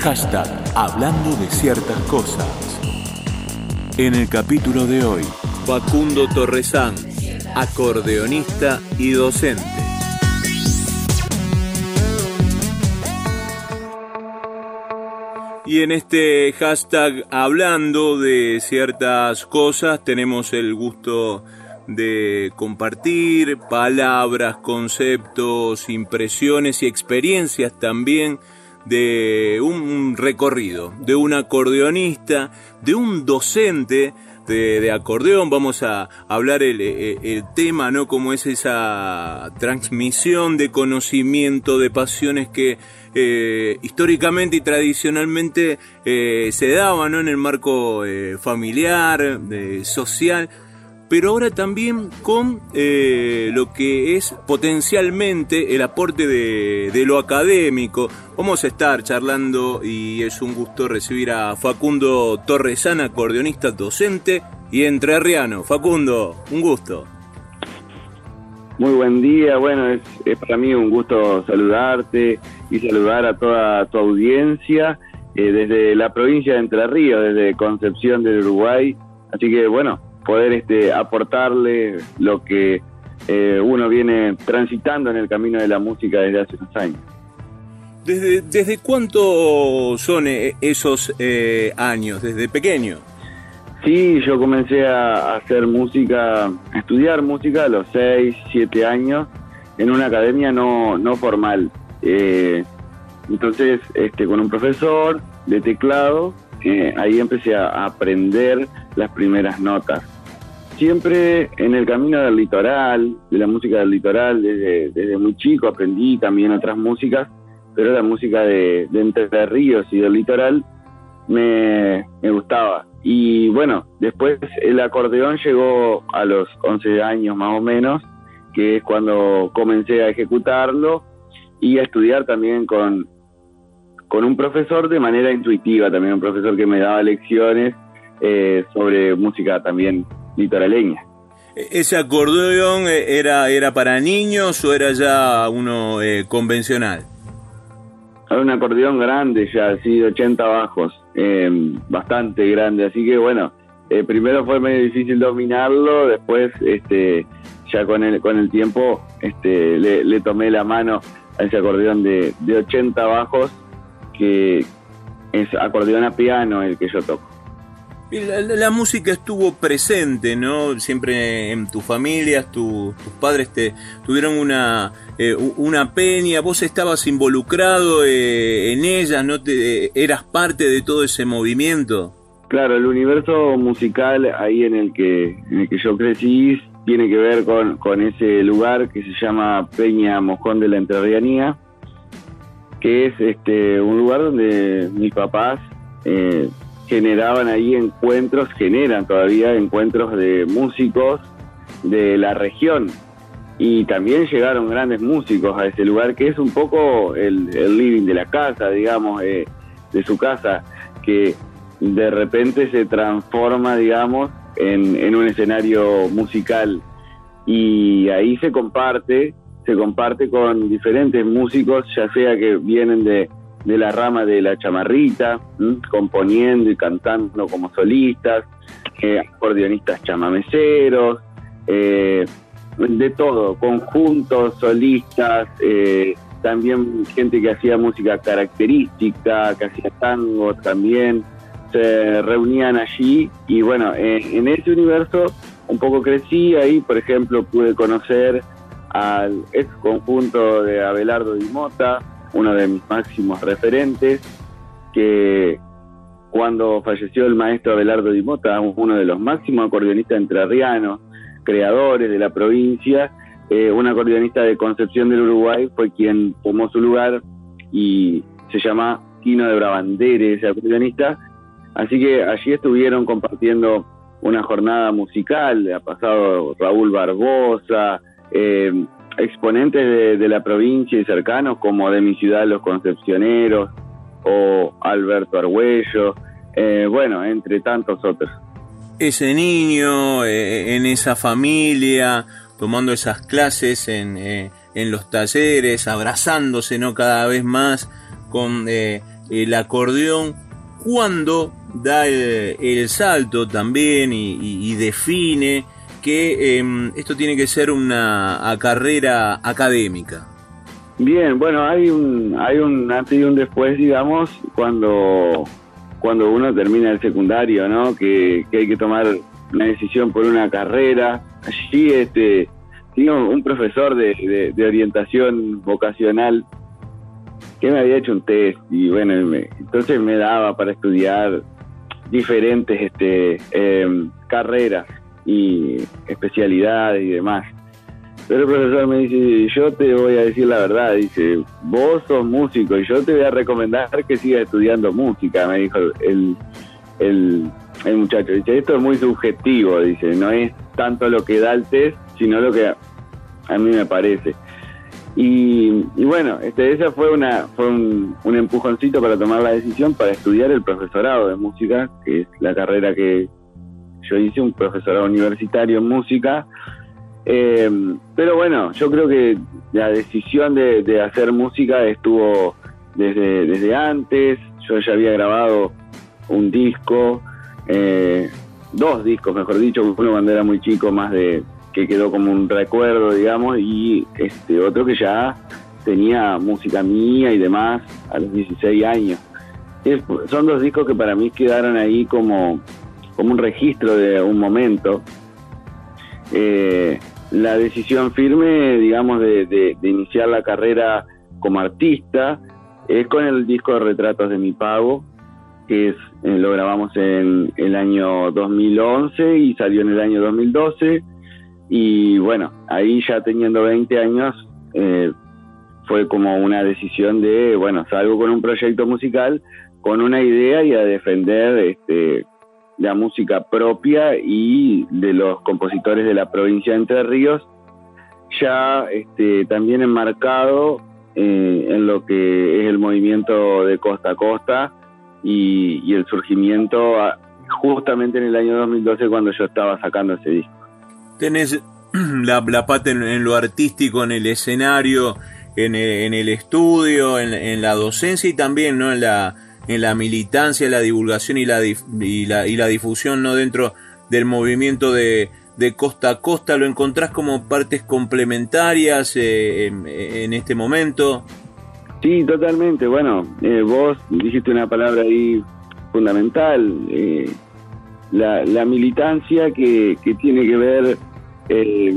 Hashtag Hablando de ciertas cosas. En el capítulo de hoy, Facundo Torresán, acordeonista y docente. Y en este hashtag hablando de ciertas cosas tenemos el gusto de compartir palabras, conceptos, impresiones y experiencias también de un recorrido, de un acordeonista, de un docente de, acordeón. Vamos a hablar el, el, tema, ¿no? Como es esa transmisión de conocimiento, de pasiones que eh, históricamente y tradicionalmente eh, se daban ¿no? en el marco eh, familiar, social pero ahora también con eh, lo que es potencialmente el aporte de, lo académico. Vamos a estar charlando y es un gusto recibir a Facundo Torresana, acordeonista docente y entrerriano. Facundo, un gusto. Muy buen día, bueno, es, para mí un gusto saludarte y saludar a toda tu audiencia eh, desde la provincia de Entre Ríos, desde Concepción del Uruguay. Así que bueno, poder este, aportarle lo que eh, uno viene transitando en el camino de la música desde hace unos años. ¿Desde, desde cuánto son eh, esos eh, años? ¿Desde pequeño? Sí, yo comencé a hacer música, a estudiar música a los 6, 7 años en una academia no, no formal. entonces, este, con un profesor de teclado, ahí empecé a aprender las primeras notas. Siempre en el camino del litoral, de la música del litoral, desde, desde muy chico aprendí también otras músicas, pero la música de, de Entre Ríos y del litoral me, me gustaba. Y bueno, después el acordeón llegó a los 11 años más o menos, que es cuando comencé a ejecutarlo y a estudiar también con, con un profesor de manera intuitiva, también un profesor que me daba lecciones eh, sobre música también litoraleña. ¿E-, ¿Ese acordeón eh, era, era para niños o era ya uno eh, convencional? Era un acordeón grande ya, así de 80 bajos, em, bastante grande, así que bueno, primero fue medio difícil dominarlo, después este ya con el, con el tiempo este, le, tomé la mano a ese acordeón de, de 80 bajos, que es acordeón a piano el que yo toco. La, música estuvo presente, ¿no? Siempre en tus familias, tus padres te tuvieron una, eh, una peña, vos estabas involucrado eh, en ella, ¿no? Te, eras parte de todo ese movimiento. Claro, el universo musical ahí en el que, en el que yo crecí tiene que ver con, con ese lugar que se llama Peña Mojón de la Entrerrianía, que es este un lugar donde mis papás eh, generaban ahí encuentros, generan todavía encuentros de músicos de la región. Y también llegaron grandes músicos a ese lugar, que es un poco el, living de la casa, digamos, eh, de su casa, que de repente se transforma, digamos, en, en un escenario musical. Y ahí se comparte, se comparte con diferentes músicos, ya sea que vienen de, de la rama de la chamarrita, componiendo y cantando como solistas, eh, acordeonistas chamameceros, eh, de todo, conjuntos, solistas, eh, también gente que hacía música característica, que hacía tango también, se reunían allí y bueno, en ese universo un poco crecí ahí, por ejemplo, pude conocer al ex conjunto de Abelardo Di Mota, uno de mis máximos referentes, que cuando falleció el maestro Abelardo Di Mota, uno de los máximos acordeonistas entrerrianos, creadores de la provincia, eh, un acordeonista de Concepción del Uruguay fue quien tomó su lugar y se llama Quino de Brabandere, ese acordeonista. Así que allí estuvieron compartiendo una jornada musical, ha pasado Raúl Barbosa, eh, exponentes de, la provincia y cercanos, como de mi ciudad Los Concepcioneros o Alberto Argüello, eh, bueno, entre tantos otros. Ese niño eh, en esa familia, tomando esas clases en, eh, en los talleres, abrazándose ¿no? cada vez más con el acordeón, cuando da el, salto también y, define que em, esto tiene que ser una carrera académica. Bien, bueno, hay un, hay un antes y un después, digamos, cuando, cuando uno termina el secundario, ¿no? Que, hay que tomar una decisión por una carrera. Allí, este, tenía un profesor de, de orientación vocacional que me había hecho un test y bueno, entonces me daba para estudiar diferentes este, em, carreras y especialidades y demás. Pero el profesor me dice, yo te voy a decir la verdad, dice, vos sos músico y yo te voy a recomendar que sigas estudiando música, me dijo el, el, el muchacho. Dice, esto es muy subjetivo, dice, no es tanto lo que da el test, sino lo que a mí me parece. Y, bueno, este, ese fue, una, fue un, empujoncito para tomar la decisión para estudiar el profesorado de música, que es la carrera que yo hice, un profesorado universitario en música. Eh, pero bueno, yo creo que la decisión de, hacer música estuvo desde, desde antes. Yo ya había grabado un disco, eh, dos discos, mejor dicho, uno cuando era muy chico, más de que quedó como un recuerdo, digamos, y este otro que ya tenía música mía y demás a los 16 años. son dos discos que para mí quedaron ahí como, como un registro de un momento. Eh, la decisión firme, digamos, de, de, iniciar la carrera como artista es con el disco de retratos de mi pago, que es, eh, lo grabamos en el año 2011 y salió en el año 2012 y bueno, ahí ya teniendo 20 años, eh, fue como una decisión de, bueno, salgo con un proyecto musical, con una idea y a defender este, la música propia y de los compositores de la provincia de Entre Ríos, ya este, también enmarcado eh, en lo que es el movimiento de costa a costa y, el surgimiento justamente en el año 2012 cuando yo estaba sacando ese disco tenés la, la pata en, lo artístico, en el escenario, en el, estudio, en, la docencia y también ¿no? en, la, en la militancia, la divulgación y la, y la, y la difusión ¿no? dentro del movimiento de, de costa a costa. ¿Lo encontrás como partes complementarias eh, en, este momento? Sí, totalmente. Bueno, eh, vos dijiste una palabra ahí fundamental. Eh, la, la militancia que, que tiene que ver eh,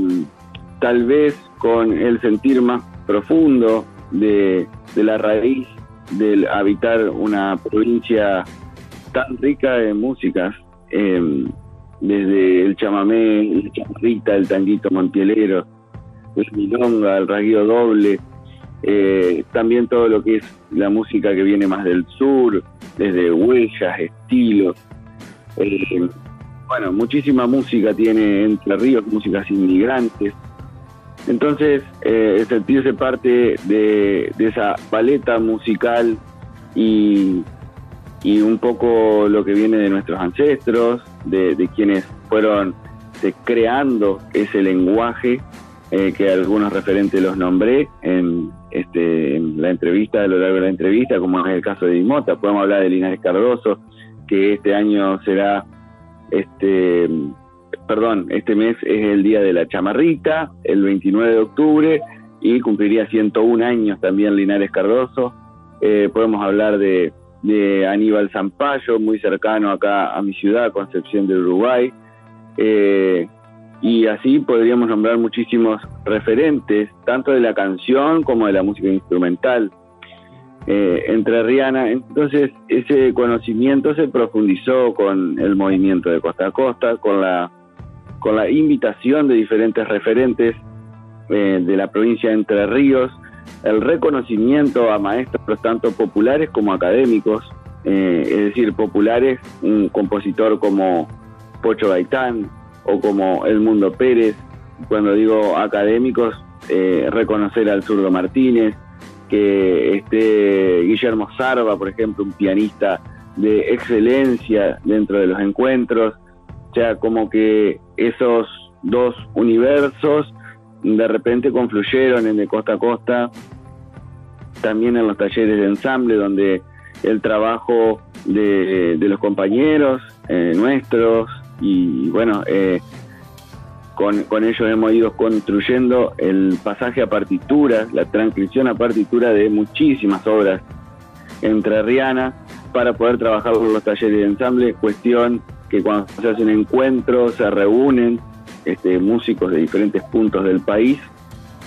tal vez con el sentir más profundo de, la raíz del habitar una provincia tan rica de músicas, em, desde el chamamé, el chamarrita, el tanguito montielero, el milonga, el rasgueo doble, eh, también todo lo que es la música que viene más del sur, desde huellas, estilos. Eh, bueno, muchísima música tiene Entre Ríos, músicas inmigrantes. Entonces, eh, sentirse parte de, esa paleta musical y, y, un poco lo que viene de nuestros ancestros, de, quienes fueron creando ese lenguaje eh, que algunos referentes los nombré en, este, en la entrevista, a lo largo de la entrevista, como es el caso de Dimota. Podemos hablar de Linares Cardoso, que este año será este, perdón, este mes es el día de la chamarrita, el 29 de octubre, y cumpliría 101 años también Linares Cardoso. Eh, podemos hablar de, Aníbal Zampayo, muy cercano acá a mi ciudad, Concepción del Uruguay. Eh, y así podríamos nombrar muchísimos referentes, tanto de la canción como de la música instrumental eh, entre Rihanna. Entonces ese conocimiento se profundizó con el movimiento de costa a costa, con la, con la invitación de diferentes referentes eh, de la provincia de Entre Ríos, el reconocimiento a maestros tanto populares como académicos, eh, es decir, populares, un compositor como Pocho Gaitán o como El Mundo Pérez, cuando digo académicos, eh, reconocer al zurdo Martínez, que esté Guillermo Sarva, por ejemplo, un pianista de excelencia dentro de los encuentros, o sea, como que esos dos universos de repente confluyeron en de costa a costa, también en los talleres de ensamble, donde el trabajo de, los compañeros eh, nuestros y bueno, eh, con, con, ellos hemos ido construyendo el pasaje a partitura, la transcripción a partitura de muchísimas obras entrerrianas para poder trabajar con los talleres de ensamble, cuestión que cuando se hacen encuentros se reúnen este, músicos de diferentes puntos del país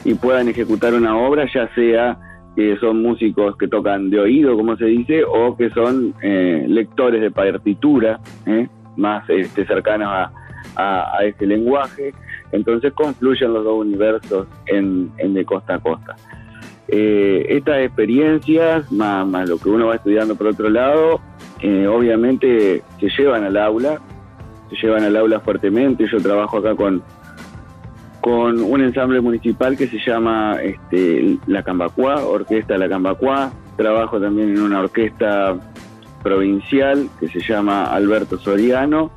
y puedan ejecutar una obra, ya sea que son músicos que tocan de oído, como se dice, o que son eh, lectores de partitura, ¿eh? más este, cercanos a, a, este lenguaje. Entonces confluyen los dos universos en, de costa a costa. Eh, estas experiencias, más, más, lo que uno va estudiando por otro lado, obviamente se llevan al aula, se llevan al aula fuertemente. Yo trabajo acá con, con un ensamble municipal que se llama este, La Cambacuá, Orquesta La Cambacuá. Trabajo también en una orquesta provincial que se llama Alberto Soriano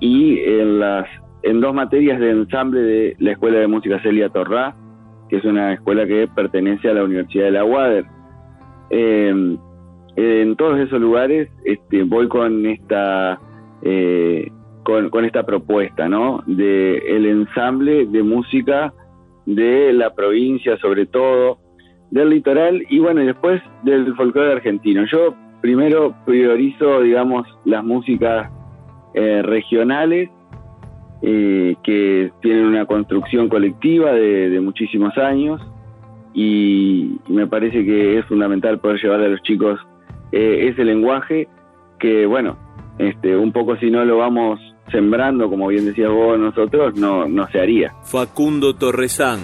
y en las en dos materias de ensamble de la Escuela de Música Celia Torrá, que es una escuela que pertenece a la Universidad de la UADER. Eh, en todos esos lugares este, voy con esta eh, con, esta propuesta, ¿no? De el ensamble de música de la provincia, sobre todo, del litoral y bueno, y después del folclore argentino. Yo primero priorizo, digamos, las músicas eh, regionales eh, que tienen una construcción colectiva de, muchísimos años y me parece que es fundamental poder llevar a los chicos eh, ese lenguaje que, bueno, este, un poco si no lo vamos sembrando, como bien decías vos, nosotros, no, no se haría. Facundo Torresán,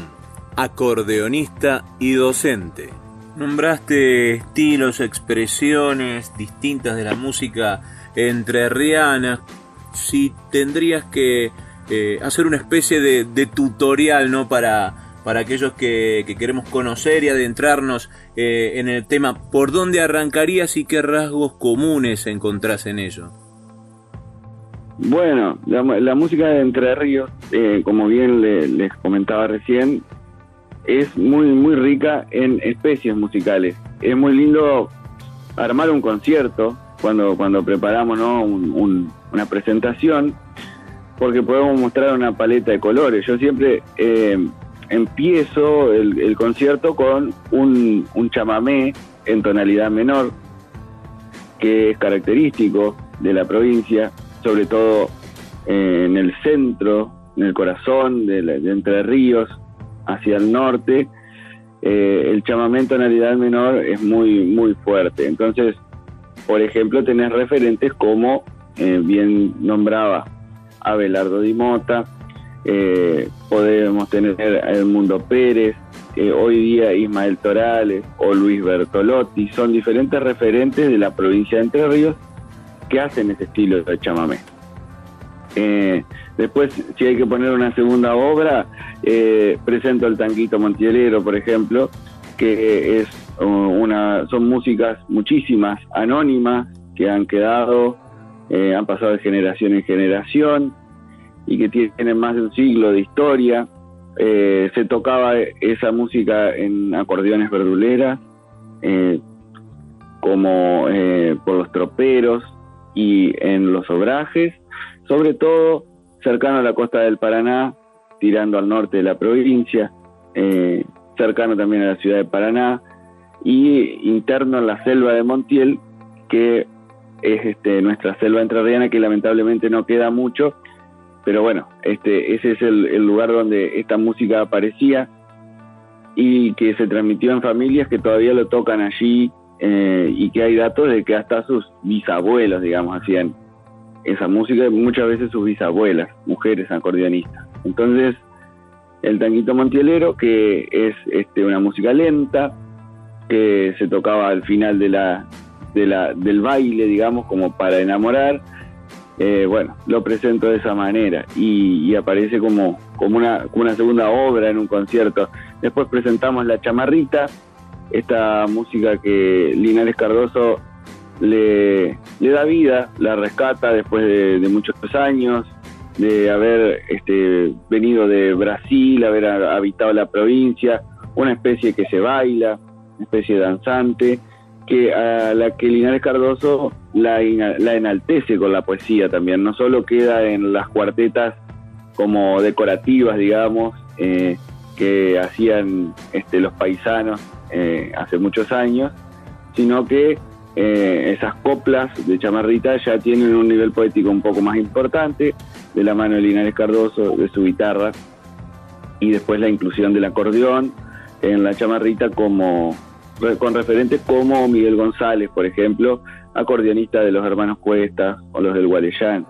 acordeonista y docente. Nombraste estilos, expresiones distintas de la música entrerriana. Si tendrías que eh, hacer una especie de, tutorial, ¿no? Para, para aquellos que, queremos conocer y adentrarnos eh, en el tema, ¿por dónde arrancarías y qué rasgos comunes encontrás en ello? Bueno, la, música de Entre Ríos, eh, como bien les comentaba recién, es muy muy rica en especies musicales. Es muy lindo armar un concierto cuando cuando preparamos una presentación, porque podemos mostrar una paleta de colores. Yo siempre eh, empiezo el, concierto con un, un chamamé en tonalidad menor, que es característico de la provincia sobre todo eh, en el centro, en el corazón de, Entre Ríos, hacia el norte, eh, el chamamento en realidad menor es muy, muy fuerte. Entonces, por ejemplo, tenés referentes como, eh, bien nombraba Abelardo Di Mota, podemos tener el Mundo Pérez, hoy día Ismael Torales o Luis Bertolotti, son diferentes referentes de la provincia de Entre Ríos que hacen ese estilo de chamamé. Eh, después, si hay que poner una segunda obra, eh, presento el tanguito montielero, por ejemplo, que es uh, una, son músicas muchísimas anónimas que han quedado, eh, han pasado de generación en generación y que tienen más de un siglo de historia. se tocaba esa música en acordeones verduleras, como por los troperos, y en los obrajes, sobre todo cercano a la costa del Paraná, tirando al norte de la provincia, eh, cercano también a la ciudad de Paraná, y interno en la selva de Montiel, que es este, nuestra selva entrerriana, que lamentablemente no queda mucho, pero bueno, este, ese es el, lugar donde esta música aparecía y que se transmitió en familias que todavía lo tocan allí eh, y que hay datos de que hasta sus bisabuelos, digamos, hacían esa música, muchas veces sus bisabuelas, mujeres acordeonistas. Entonces, el tanguito montielero, que es este, una música lenta, que se tocaba al final de la, de la, del baile, digamos, como para enamorar, eh, bueno, lo presento de esa manera y, aparece como, como, una, una segunda obra en un concierto. Después presentamos La Chamarrita, esta música que Linares Cardoso le, le da vida, la rescata después de, muchos años, de haber este, venido de Brasil, haber habitado la provincia, una especie que se baila, una especie danzante, que a la que Linares Cardoso la, la enaltece con la poesía también, no solo queda en las cuartetas como decorativas, digamos, eh, que hacían este, los paisanos eh, hace muchos años, sino que eh, esas coplas de chamarrita ya tienen un nivel poético un poco más importante, de la mano de Linares Cardoso, de su guitarra, y después la inclusión del acordeón en la chamarrita como con referentes como Miguel González, por ejemplo, acordeonista de los hermanos Cuesta o los del Gualeyán.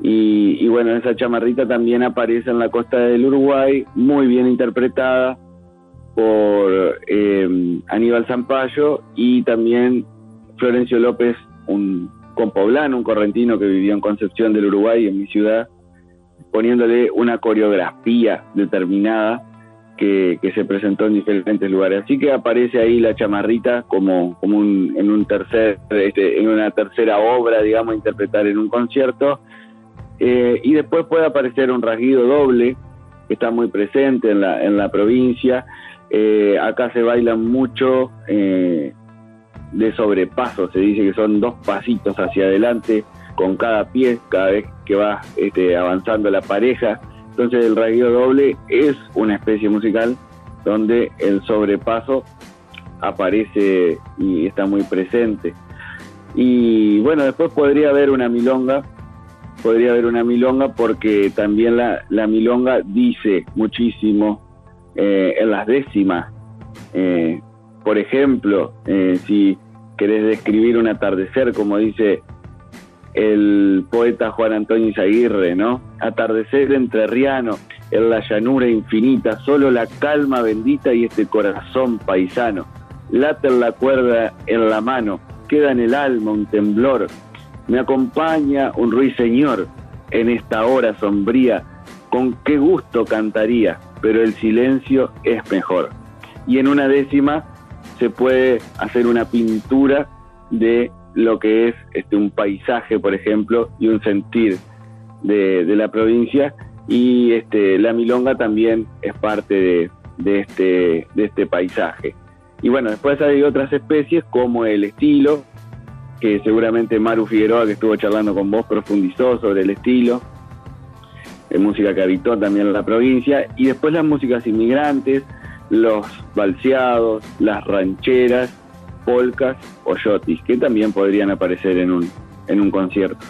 Y, bueno, esa chamarrita también aparece en la costa del Uruguay, muy bien interpretada por eh, Aníbal Zampayo y también Florencio López, un compoblano, un correntino que vivió en Concepción del Uruguay, en mi ciudad, poniéndole una coreografía determinada que, se presentó en diferentes lugares. Así que aparece ahí la chamarrita como, como en un tercer, este, en una tercera obra, digamos, interpretar en un concierto. Eh, y después puede aparecer un rasguido doble, que está muy presente en la, en la provincia. Eh, acá se baila mucho eh, de sobrepaso, se dice que son dos pasitos hacia adelante con cada pie, cada vez que va este, avanzando la pareja. Entonces el rasguido doble es una especie musical donde el sobrepaso aparece y está muy presente. Y bueno, después podría haber una milonga, podría haber una milonga porque también la, la milonga dice muchísimo eh, en las décimas. Eh, por ejemplo, eh, si querés describir un atardecer, como dice el poeta Juan Antonio Izaguirre, ¿no? Atardecer entrerriano, en la llanura infinita, solo la calma bendita y este corazón paisano. Late la cuerda en la mano, queda en el alma un temblor. Me acompaña un ruiseñor en esta hora sombría. Con qué gusto cantaría, pero el silencio es mejor. Y en una décima se puede hacer una pintura de lo que es este, un paisaje, por ejemplo, y un sentir de, la provincia. Y este, la milonga también es parte de, de, este, de este paisaje. Y bueno, después hay otras especies como el estilo, que seguramente Maru Figueroa, que estuvo charlando con vos, profundizó sobre el estilo, de música que habitó también la provincia, y después las músicas inmigrantes, los balseados, las rancheras polcas o yotis, que también podrían aparecer en un, en un concierto.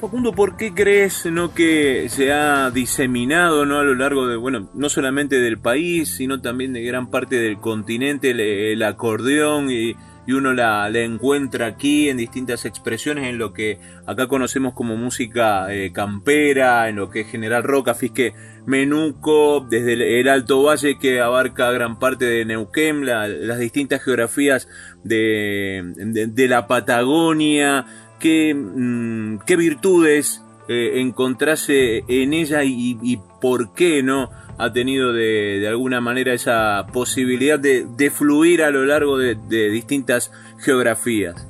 Facundo, ¿por qué crees no que se ha diseminado no a lo largo de bueno no solamente del país sino también de gran parte del continente el acordeón y y uno la, encuentra aquí en distintas expresiones, en lo que acá conocemos como música eh, campera, en lo que es General Roca, Fisque Menuco, desde el, Alto Valle que abarca gran parte de Neuquén, las distintas geografías de, de, la Patagonia, qué, mm, qué virtudes eh, encontrase en ella y, y por qué no ha tenido de, de alguna manera esa posibilidad de, de fluir a lo largo de, distintas geografías.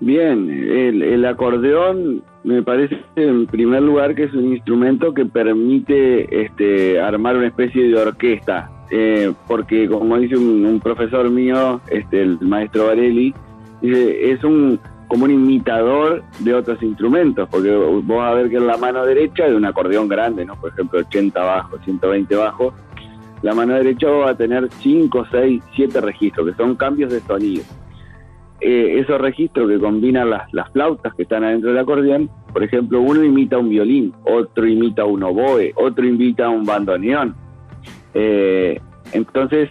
Bien, el, el, acordeón me parece en primer lugar que es un instrumento que permite este, armar una especie de orquesta, eh, porque como dice un, un, profesor mío, este, el maestro Varelli, dice, es un como un imitador de otros instrumentos, porque vos vas a ver que en la mano derecha de un acordeón grande, ¿no? Por ejemplo, 80 bajos, 120 bajos, la mano derecha va a tener 5, 6, 7 registros, que son cambios de sonido. Eh, esos registros que combinan las, las flautas que están adentro del acordeón, por ejemplo, uno imita un violín, otro imita un oboe, otro imita un bandoneón. Eh, entonces,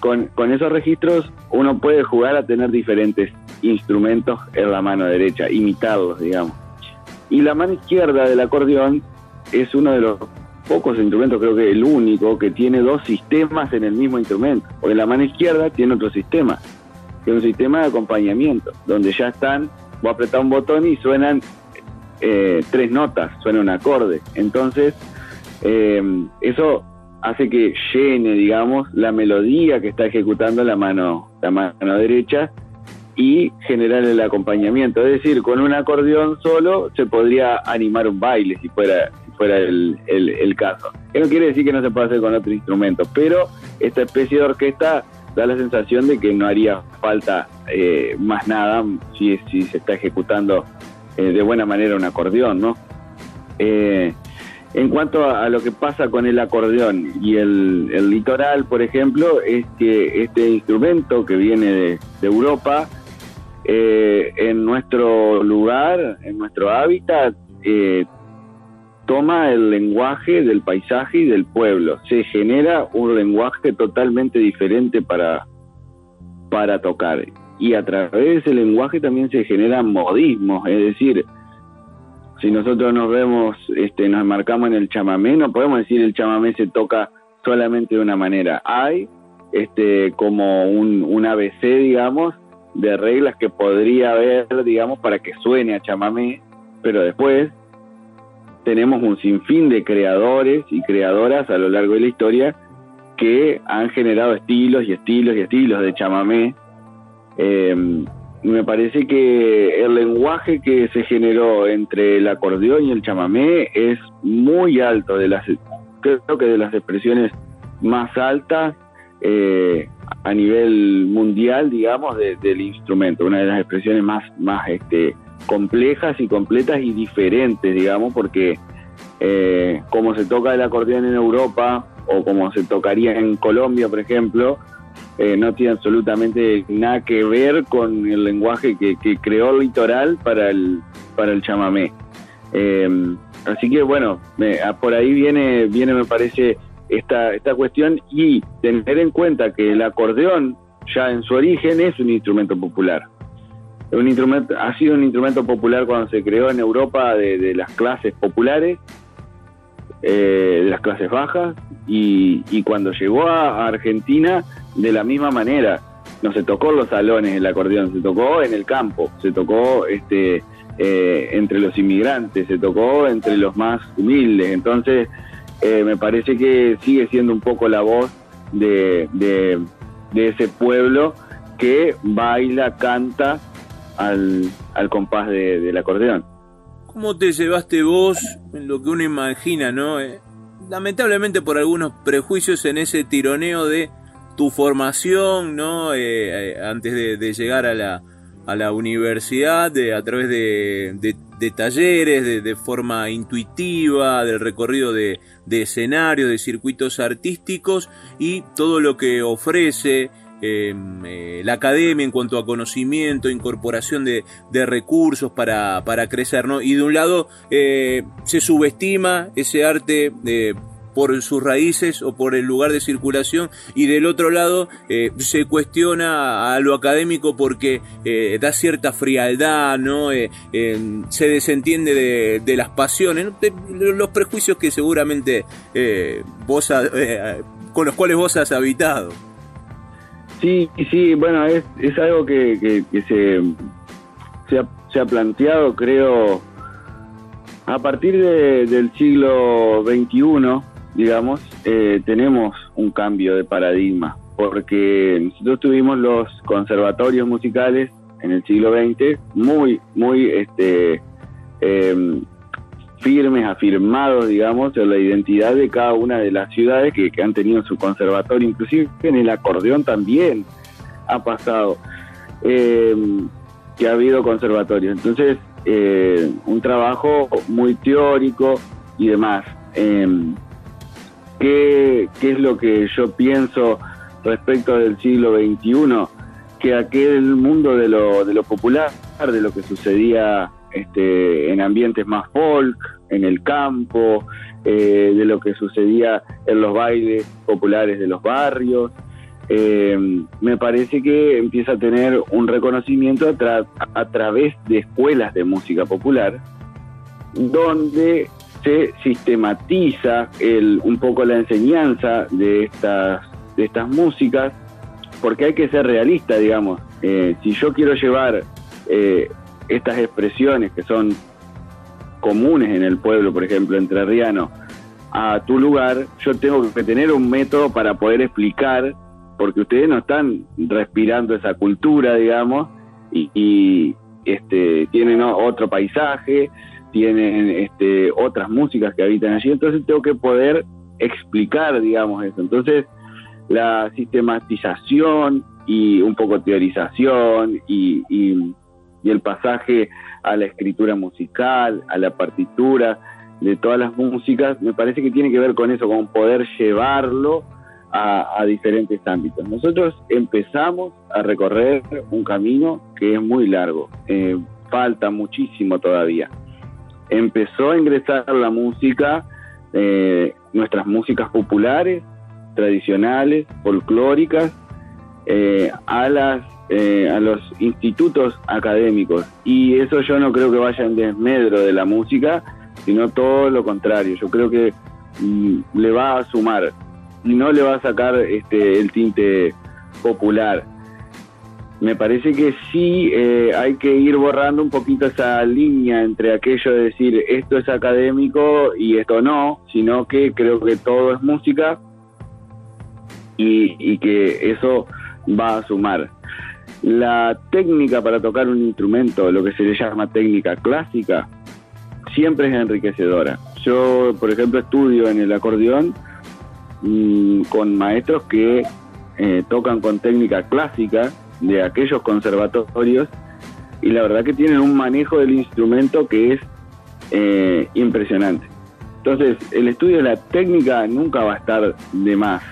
con, con esos registros uno puede jugar a tener diferentes instrumentos en la mano derecha, imitarlos, digamos. Y la mano izquierda del acordeón es uno de los pocos instrumentos, creo que el único, que tiene dos sistemas en el mismo instrumento. Porque la mano izquierda tiene otro sistema, que es un sistema de acompañamiento, donde ya están, vos apretás un botón y suenan eh, tres notas, suena un acorde. Entonces, eh, eso hace que llene, digamos, la melodía que está ejecutando la mano, la mano derecha y generar el acompañamiento. Es decir, con un acordeón solo se podría animar un baile si fuera, si fuera el, el, caso. Eso no quiere decir que no se pueda hacer con otro instrumento, pero esta especie de orquesta da la sensación de que no haría falta eh, más nada si, si se está ejecutando eh, de buena manera un acordeón, ¿no? Eh, en cuanto a, lo que pasa con el acordeón y el, litoral, por ejemplo, es que este instrumento que viene de, Europa, en nuestro lugar, en nuestro hábitat, toma el lenguaje del paisaje y del pueblo. Se genera un lenguaje totalmente diferente para, para tocar. Y a través de ese lenguaje también se generan modismos, es decir, si nosotros nos vemos, este, nos marcamos en el chamamé, no podemos decir el chamamé se toca solamente de una manera. Hay este, como un, un ABC, digamos, de reglas que podría haber, digamos, para que suene a chamamé, pero después tenemos un sinfín de creadores y creadoras a lo largo de la historia que han generado estilos y estilos y estilos de chamamé. Eh, me parece que el lenguaje que se generó entre el acordeón y el chamamé es muy alto, de las, creo que de las expresiones más altas eh, a nivel mundial, digamos, del instrumento, una de las expresiones más, más este, complejas y completas y diferentes, digamos, porque eh, como se toca el acordeón en Europa o como se tocaría en Colombia, por ejemplo, eh, no tiene absolutamente nada que ver con el lenguaje que, creó el litoral para el, para el chamamé. Eh, así que bueno, por ahí viene, viene me parece esta, esta cuestión y tener en cuenta que el acordeón ya en su origen es un instrumento popular un instrumento, ha sido un instrumento popular cuando se creó en Europa de, las clases populares, eh, de las clases bajas, y, cuando llegó a Argentina de la misma manera. No se tocó en los salones el acordeón, se tocó en el campo, se tocó este, eh, entre los inmigrantes, se tocó entre los más humildes. Entonces, eh, me parece que sigue siendo un poco la voz de, de ese pueblo que baila, canta al, al compás de, del acordeón. ¿Cómo te llevaste vos en lo que uno imagina, no? Eh, lamentablemente por algunos prejuicios en ese tironeo de tu formación, ¿no? Eh, eh, antes de, llegar a la, a la universidad, de, a través de, de, talleres, de, forma intuitiva, del recorrido de, de escenarios, de circuitos artísticos y todo lo que ofrece Em, eh, la academia en cuanto a conocimiento, incorporación de, recursos para, para, crecer, ¿no? Y de un lado eh, se subestima ese arte eh, por sus raíces o por el lugar de circulación y del otro lado se cuestiona a lo académico porque da cierta frialdad, ¿no? Se desentiende de, las pasiones, los prejuicios que seguramente vos con los cuales vos has habitado. Sí, sí, bueno, es, es algo que, se, se ha, planteado, creo, a partir del siglo XXI, digamos, eh, tenemos un cambio de paradigma, porque nosotros tuvimos los conservatorios musicales en el siglo XX muy, muy este, eh, firmes, afirmados, digamos, en la identidad de cada una de las ciudades que, han tenido su conservatorio, inclusive en el acordeón también ha pasado, eh, que ha habido conservatorios. Entonces, eh, un trabajo muy teórico y demás. Em, ¿qué, ¿Qué es lo que yo pienso respecto del siglo XXI? Que aquel mundo de lo, de lo popular, de lo que sucedía este, en ambientes más folk, en el campo, eh, de lo que sucedía en los bailes populares de los barrios. Eh, me parece que empieza a tener un reconocimiento a, través de escuelas de música popular, donde se sistematiza el, un poco la enseñanza de estas, de estas músicas, porque hay que ser realista, digamos. Eh, si yo quiero llevar estas expresiones que son comunes en el pueblo, por ejemplo, entrerriano, a tu lugar, yo tengo que tener un método para poder explicar, porque ustedes no están respirando esa cultura, digamos, y, este, tienen otro paisaje, tienen este, otras músicas que habitan allí, entonces tengo que poder explicar, digamos, eso. Entonces, la sistematización y un poco teorización y, y, el pasaje a la escritura musical, a la partitura de todas las músicas, me parece que tiene que ver con eso, con poder llevarlo a, diferentes ámbitos. Nosotros empezamos a recorrer un camino que es muy largo, eh, falta muchísimo todavía. Empezó a ingresar la música, eh, nuestras músicas populares, tradicionales, folclóricas, eh, a las eh, a los institutos académicos. Y eso yo no creo que vaya en desmedro de la música sino todo lo contrario. Yo creo que mm, le va a sumar y no le va a sacar este el tinte popular. Me parece que sí eh, hay que ir borrando un poquito esa línea entre aquello de decir esto es académico y esto no, sino que creo que todo es música y, y que eso va a sumar. La técnica para tocar un instrumento, lo que se le llama técnica clásica, siempre es enriquecedora. Yo, por ejemplo, estudio en el acordeón mm, con maestros que eh, tocan con técnica clásica de aquellos conservatorios y la verdad que tienen un manejo del instrumento que es eh, impresionante. Entonces, el estudio de la técnica nunca va a estar de más.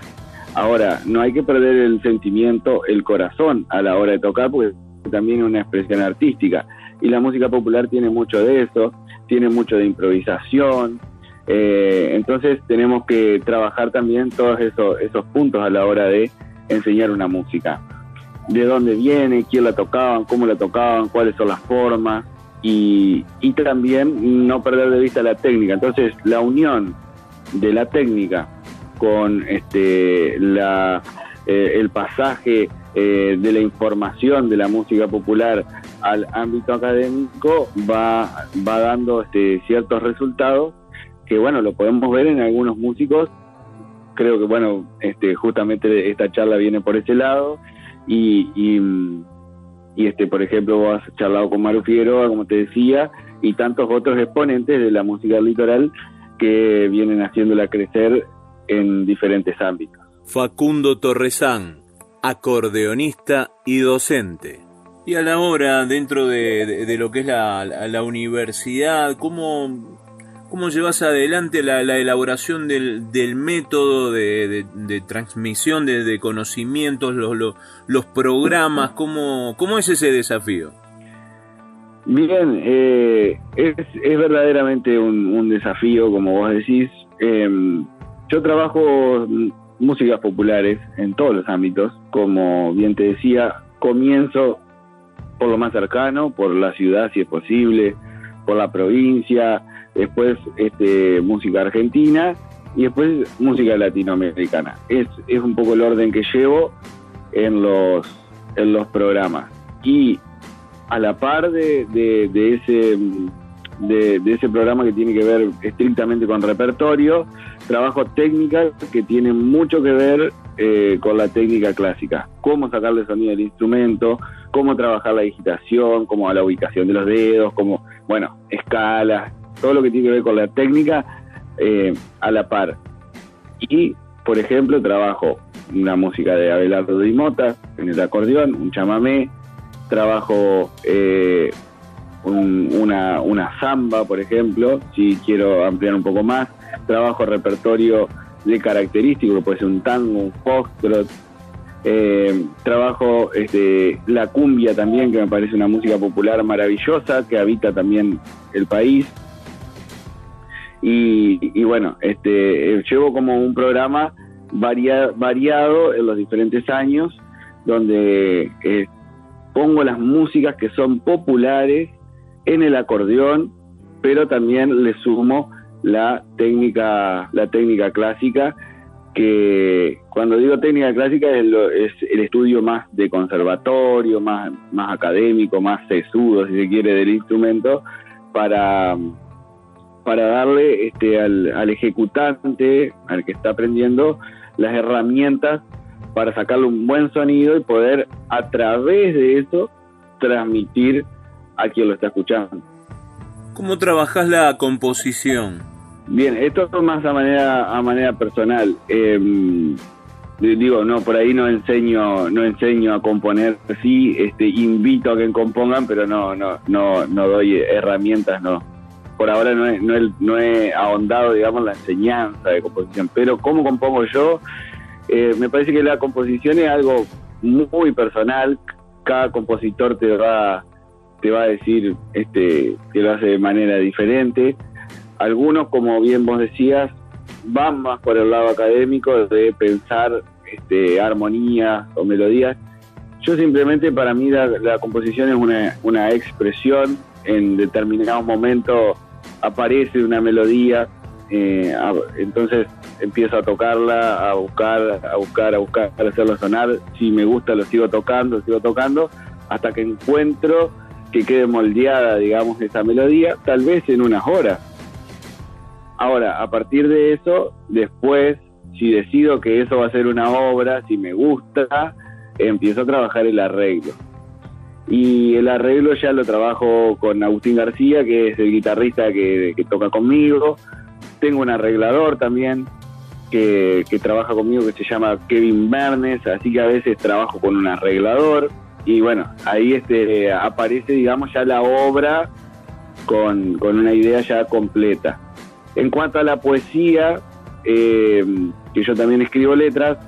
Ahora, no hay que perder el sentimiento, el corazón a la hora de tocar, porque también es una expresión artística. Y la música popular tiene mucho de eso, tiene mucho de improvisación. Eh, entonces tenemos que trabajar también todos esos, esos puntos a la hora de enseñar una música. De dónde viene, quién la tocaban, cómo la tocaban, cuáles son las formas. Y, y también no perder de vista la técnica. Entonces la unión de la técnica con este, la, eh, el pasaje eh, de la información de la música popular al ámbito académico va, va dando este, ciertos resultados que bueno, lo podemos ver en algunos músicos. Creo que bueno, este, justamente esta charla viene por ese lado y, y, este, por ejemplo, vos has charlado con Maru Figueroa, como te decía, y tantos otros exponentes de la música litoral que vienen haciéndola crecer en diferentes ámbitos. Facundo Torresán, acordeonista y docente. Y a la hora, dentro de, lo que es la, universidad, ¿cómo, ¿cómo llevas adelante la, elaboración del, método de, transmisión de, conocimientos, los, los, programas? ¿Cómo, ¿Cómo es ese desafío? Bien, eh, es, es, verdaderamente un, desafío, como vos decís. Em, yo trabajo músicas populares en todos los ámbitos, como bien te decía, comienzo por lo más cercano, por la ciudad si es posible, por la provincia, después este, música argentina y después música latinoamericana. Es, es un poco el orden que llevo en los, en los programas. Y a la par de, de ese de, ese programa que tiene que ver estrictamente con repertorio, trabajo técnica que tiene mucho que ver eh, con la técnica clásica, cómo sacarle sonido del instrumento, cómo trabajar la digitación, cómo la ubicación de los dedos, cómo, bueno, escalas, todo lo que tiene que ver con la técnica eh, a la par. Y, por ejemplo, trabajo una música de Abelardo Dimota en el acordeón, un chamamé, trabajo eh, una, una samba, por ejemplo, si quiero ampliar un poco más, trabajo repertorio de característico, puede ser un tango, un foxtrot, eh, trabajo este, la cumbia también, que me parece una música popular maravillosa, que habita también el país. Y, bueno, este, llevo como un programa variado en los diferentes años, donde eh, pongo las músicas que son populares en el acordeón, pero también le sumo la técnica, la técnica clásica, que cuando digo técnica clásica es, el estudio más de conservatorio, más, más académico, más sesudo, si se quiere, del instrumento, para, para darle este, al, al ejecutante, al que está aprendiendo, las herramientas para sacarle un buen sonido y poder a través de eso transmitir a quien lo está escuchando. ¿Cómo trabajas la composición? Bien, esto es más a manera, a manera personal. Em, digo, no, por ahí no enseño, no enseño a componer, sí, este, invito a que compongan, pero no, no, no, no doy herramientas, no. Por ahora no he, no, he, no he ahondado, digamos, la enseñanza de composición, pero cómo compongo yo, eh, me parece que la composición es algo muy personal, cada compositor te va, te va a decir este, que lo hace de manera diferente. Algunos, como bien vos decías, van más por el lado académico de pensar este, armonías o melodías. Yo simplemente para mí la, composición es una, una, expresión, en determinados momentos aparece una melodía, eh, entonces empiezo a tocarla, a buscar, a buscar, a buscar, para hacerlo sonar, si me gusta lo sigo tocando, sigo tocando, hasta que encuentro que quede moldeada, digamos, esa melodía, tal vez en unas horas Ahora, a partir de eso, después, si decido que eso va a ser una obra, si me gusta, empiezo a trabajar el arreglo. Y el arreglo ya lo trabajo con Agustín García, que es el guitarrista que, toca conmigo. Tengo un arreglador también que, trabaja conmigo que se llama Kevin Bernes, así que a veces trabajo con un arreglador. Y bueno, ahí este, aparece, digamos, ya la obra con, con una idea ya completa. En cuanto a la poesía, eh, que yo también escribo letras,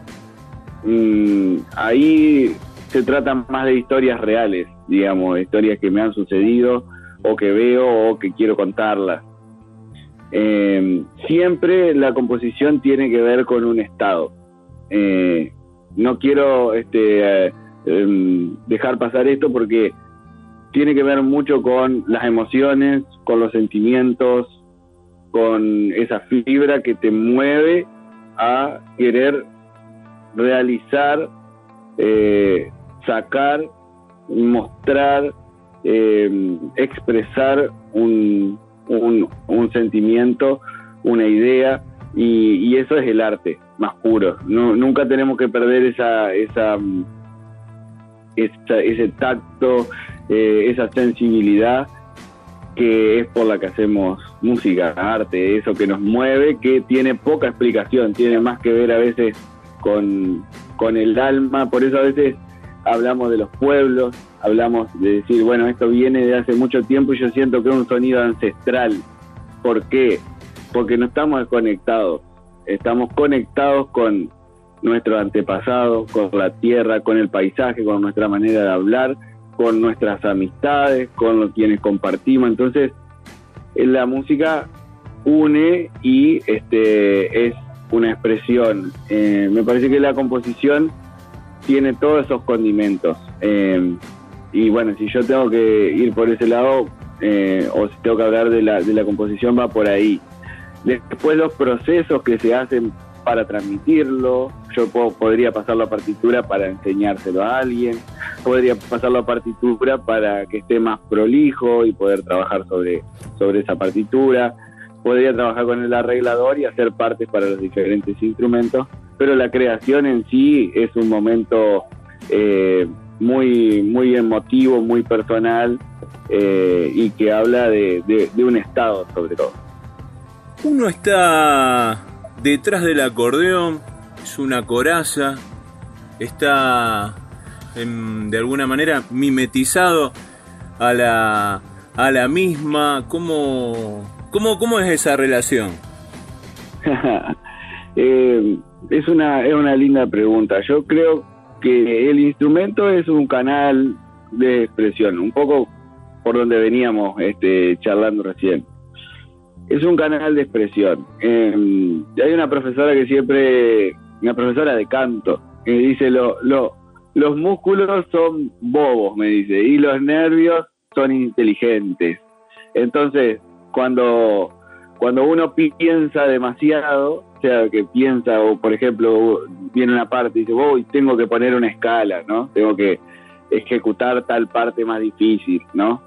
mm, ahí se tratan más de historias reales, digamos, historias que me han sucedido o que veo o que quiero contarlas. Eh, siempre la composición tiene que ver con un estado. Eh, no quiero este, em, dejar pasar esto porque tiene que ver mucho con las emociones, con los sentimientos, con esa fibra que te mueve a querer realizar, eh, sacar, mostrar, eh, expresar un, un, sentimiento, una idea, y, eso es el arte más puro. nunca tenemos que perder esa, esa, ese tacto, eh, esa sensibilidad que es por la que hacemos música, arte, eso que nos mueve, que tiene poca explicación, tiene más que ver a veces con, el alma, por eso a veces hablamos de los pueblos, hablamos de decir, bueno, esto viene de hace mucho tiempo y yo siento que es un sonido ancestral. ¿Por qué? Porque no estamos desconectados, estamos conectados con nuestro antepasado, con la tierra, con el paisaje, con nuestra manera de hablar, con nuestras amistades, con quienes compartimos. Entonces, la música une y este es una expresión. Eh, me parece que la composición tiene todos esos condimentos. Eh, y bueno, si yo tengo que ir por ese lado, eh, o si tengo que hablar de la, de la composición, va por ahí. Después los procesos que se hacen para transmitirlo, yo podría pasar la partitura para enseñárselo a alguien, podría pasar la partitura para que esté más prolijo y poder trabajar sobre, sobre esa partitura, podría trabajar con el arreglador y hacer partes para los diferentes instrumentos, pero la creación en sí es un momento eh, muy, muy emotivo, muy personal eh, y que habla de, de un estado sobre todo. Uno está detrás del acordeón, es una coraza, está de alguna manera mimetizado a la, a la misma. ¿Cómo, cómo, cómo es esa relación? Eh, es, una, es una linda pregunta. Yo creo que el instrumento es un canal de expresión, un poco por donde veníamos este, charlando recién es un canal de expresión. Eh, hay una profesora que siempre, una profesora de canto, que dice, lo, lo, los músculos son bobos, me dice, y los nervios son inteligentes. Entonces, cuando, cuando uno piensa demasiado, o sea, que piensa, o por ejemplo, viene una parte y dice, voy, tengo que poner una escala, ¿no? Tengo que ejecutar tal parte más difícil, ¿no?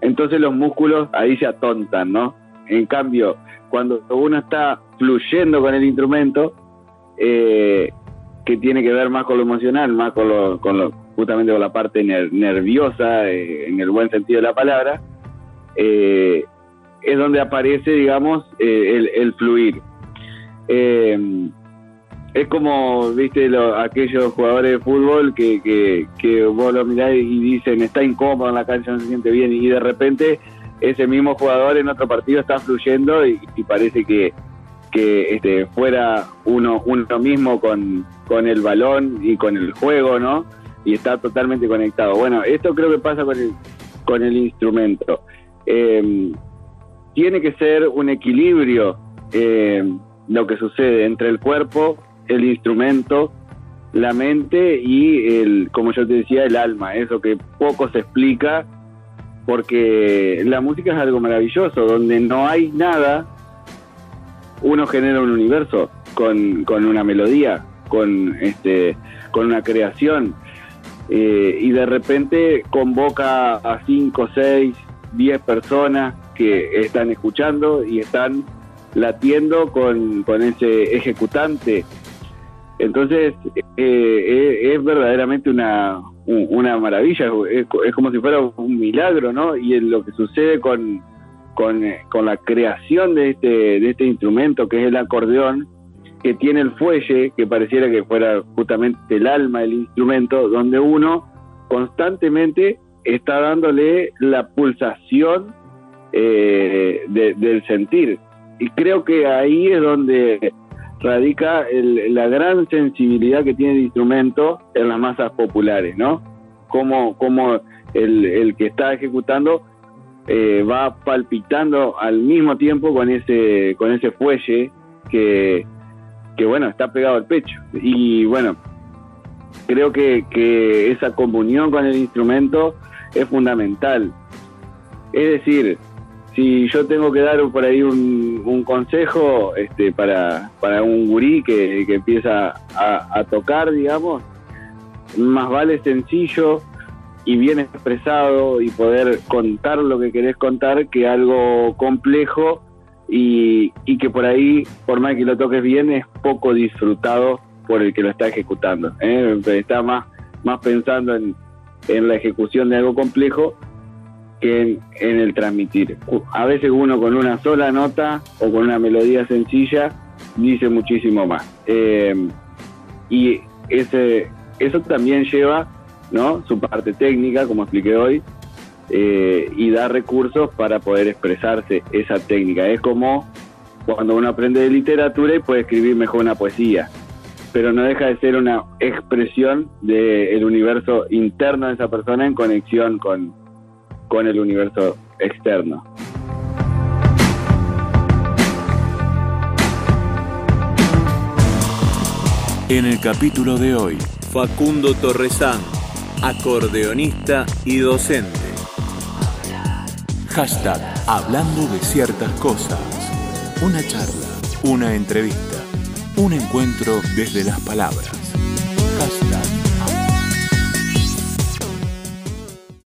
Entonces los músculos ahí se atontan, ¿no? En cambio, cuando uno está fluyendo con el instrumento, eh, que tiene que ver más con lo emocional, más con lo, con lo justamente con la parte nerviosa, eh, en el buen sentido de la palabra, eh, es donde aparece, digamos, el, fluir. es como, viste, aquellos jugadores de fútbol que, que, que vos lo mirás y dicen está incómodo en la cancha, no se siente bien, y de repente ese mismo jugador en otro partido está fluyendo y, parece que, que este, fuera uno, uno mismo con, con el balón y con el juego, ¿no? Y está totalmente conectado. Bueno, esto creo que pasa con el, con el instrumento. Eh, tiene que ser un equilibrio eh, lo que sucede entre el cuerpo, el instrumento, la mente y el, como yo te decía, el alma, eso que poco se explica porque la música es algo maravilloso, donde no hay nada, uno genera un universo con, con una melodía, con, este, con una creación, eh, y de repente convoca a 5, 6, 10 personas que están escuchando y están latiendo con, con ese ejecutante. Entonces, eh, eh, es verdaderamente una, una maravilla, es, como si fuera un milagro, ¿no? Y en lo que sucede con, con, eh, con, la creación de este, de este instrumento, que es el acordeón, que tiene el fuelle, que pareciera que fuera justamente el alma del instrumento, donde uno constantemente está dándole la pulsación eh, del sentir. Y creo que ahí es donde radica la gran sensibilidad que tiene el instrumento en las masas populares, ¿no? Como, como el, que está ejecutando eh, va palpitando al mismo tiempo con ese, con ese fuelle que, que, bueno, está pegado al pecho. Y bueno, creo que, que esa comunión con el instrumento es fundamental. Es decir, si yo tengo que dar por ahí un, consejo este, para, para un gurí que, empieza a, tocar, digamos, más vale sencillo y bien expresado y poder contar lo que querés contar que algo complejo y, que por ahí, por más que lo toques bien, es poco disfrutado por el que lo está ejecutando. ¿eh? Está más, más pensando en, en la ejecución de algo complejo que en, el transmitir. A veces uno con una sola nota o con una melodía sencilla dice muchísimo más. Eh, y ese, eso también lleva ¿no? su parte técnica, como expliqué hoy, eh, y da recursos para poder expresarse esa técnica. Es como cuando uno aprende de literatura y puede escribir mejor una poesía, pero no deja de ser una expresión del universo interno de esa persona en conexión con, con el universo externo. En el capítulo de hoy, Facundo Torresán, acordeonista y docente. Hashtag Hablando de ciertas cosas. Una charla, una entrevista, un encuentro desde las palabras.